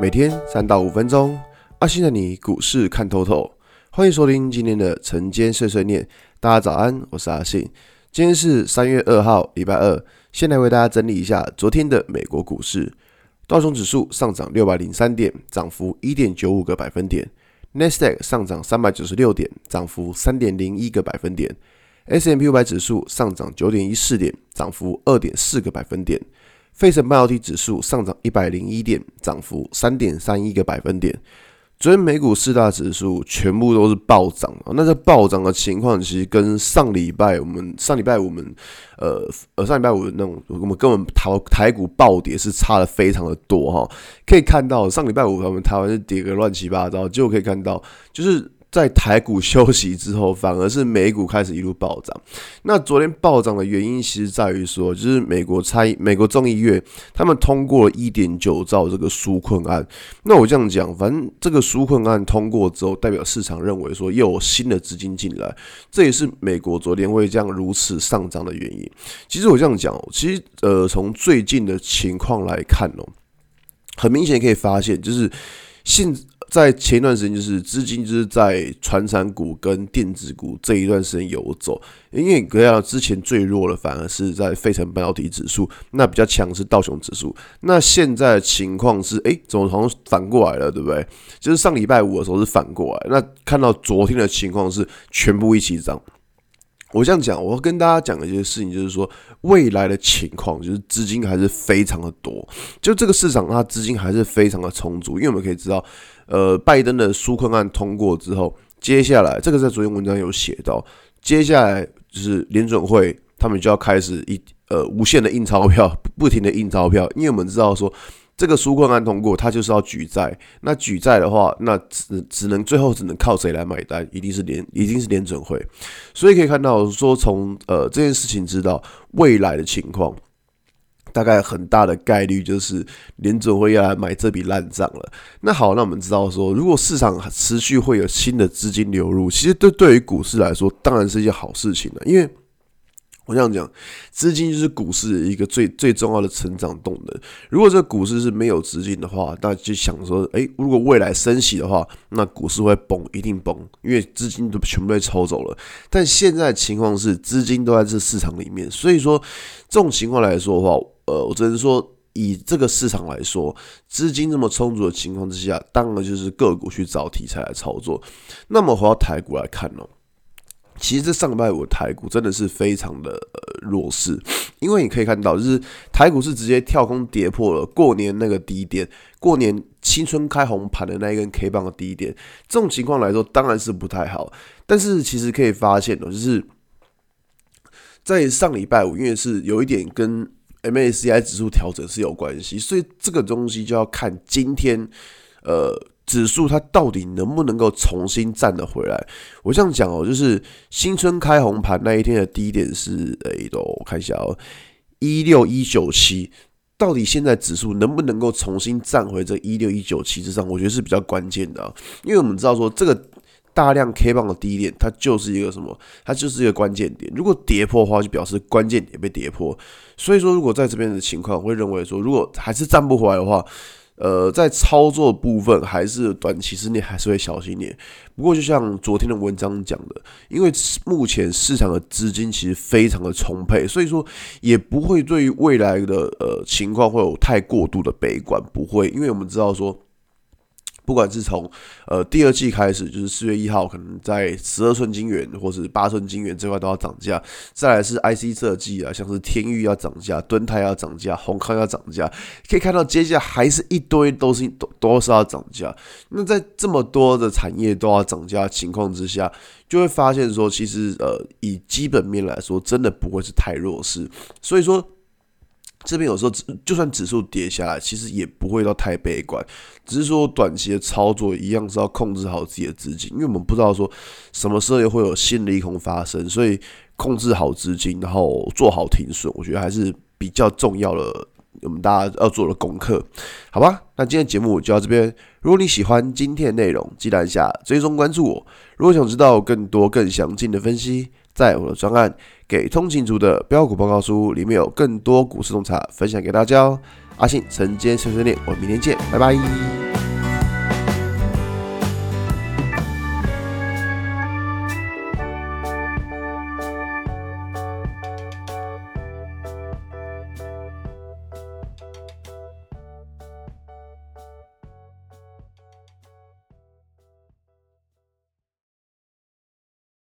每天三到五分钟，阿信的你股市看透透。欢迎收听今天的晨间碎碎念。大家早安，我是阿信。今天是三月二号，礼拜二。先来为大家整理一下昨天的美国股市。道琼指数上涨六百零三点，涨幅一点九五个百分点。纳斯达克上涨三百九十六点，涨幅三点零一个百分点。S&P 五百指数上涨九点一四点，涨幅二点四个百分点。费城半导体指数上涨一百零一点，涨幅三点三一个百分点。昨天美股四大指数全部都是暴涨啊！那这暴涨的情况，其实跟上礼拜我们上礼拜我们呃呃上礼拜五的那种我们跟我们台台股暴跌是差的非常的多哈。可以看到上礼拜五我们台湾是跌个乱七八糟，结果可以看到就是。在台股休息之后，反而是美股开始一路暴涨。那昨天暴涨的原因，其实在于说，就是美国参美国众议院他们通过了一点九兆这个纾困案。那我这样讲，反正这个纾困案通过之后，代表市场认为说又有新的资金进来，这也是美国昨天会这样如此上涨的原因。其实我这样讲，其实呃，从最近的情况来看哦，很明显可以发现，就是现。在前一段时间，就是资金就是在传产股跟电子股这一段时间游走，因为看到之前最弱的反而是在费城半导体指数，那比较强是道琼指数。那现在的情况是，哎，怎么好像反过来了，对不对？就是上礼拜五的时候是反过来，那看到昨天的情况是全部一起涨。我这样讲，我要跟大家讲的一件事情，就是说未来的情况，就是资金还是非常的多，就这个市场它资金还是非常的充足，因为我们可以知道。呃，拜登的纾困案通过之后，接下来这个在昨天文章有写到，接下来就是联准会他们就要开始一呃无限的印钞票，不停的印钞票，因为我们知道说这个纾困案通过，它就是要举债，那举债的话，那只只能最后只能靠谁来买单？一定是联一定是联准会，所以可以看到说从呃这件事情知道未来的情况。大概很大的概率就是联准会要来买这笔烂账了。那好，那我们知道说，如果市场持续会有新的资金流入，其实对对于股市来说，当然是一件好事情了。因为我这样讲，资金就是股市的一个最最重要的成长动能。如果这个股市是没有资金的话，那就想说，哎，如果未来升息的话，那股市会崩，一定崩，因为资金都全部被抽走了。但现在的情况是，资金都在这市场里面，所以说这种情况来说的话。呃，我只能说，以这个市场来说，资金这么充足的情况之下，当然就是个股去找题材来操作。那么回到台股来看呢，其实这上礼拜五台股真的是非常的弱势，因为你可以看到，就是台股是直接跳空跌破了过年那个低点，过年新春开红盘的那一根 K 棒的低点。这种情况来说，当然是不太好。但是其实可以发现哦，就是在上礼拜五，因为是有一点跟 MACI 指数调整是有关系，所以这个东西就要看今天，呃，指数它到底能不能够重新站得回来。我这样讲哦，就是新春开红盘那一天的低点是，哎，都我看一下哦，一六一九七，到底现在指数能不能够重新站回这一六一九七之上？我觉得是比较关键的，因为我们知道说这个。大量 K 棒的低点，它就是一个什么？它就是一个关键点。如果跌破的话，就表示关键点被跌破。所以说，如果在这边的情况，我会认为说，如果还是站不回来的话，呃，在操作部分还是短期之内还是会小心点。不过，就像昨天的文章讲的，因为目前市场的资金其实非常的充沛，所以说也不会对于未来的呃情况会有太过度的悲观，不会，因为我们知道说。不管是从呃第二季开始，就是四月一号，可能在十二寸晶圆或是八寸晶圆这块都要涨价。再来是 IC 设计啊，像是天域要涨价，敦泰要涨价，宏康要涨价。可以看到，接下来还是一堆都是都都是要涨价。那在这么多的产业都要涨价情况之下，就会发现说，其实呃以基本面来说，真的不会是太弱势。所以说。这边有时候就算指数跌下来，其实也不会到太悲观，只是说短期的操作一样是要控制好自己的资金，因为我们不知道说什么时候又会有新的利空发生，所以控制好资金，然后做好停损，我觉得还是比较重要的，我们大家要做的功课，好吧？那今天节目就到这边，如果你喜欢今天的内容，记得按下追踪关注我，如果想知道更多更详尽的分析。在我的专案《给通勤族的标股报告书》里面有更多股市洞察分享给大家哦。阿信晨间碎碎念，我们明天见，拜拜。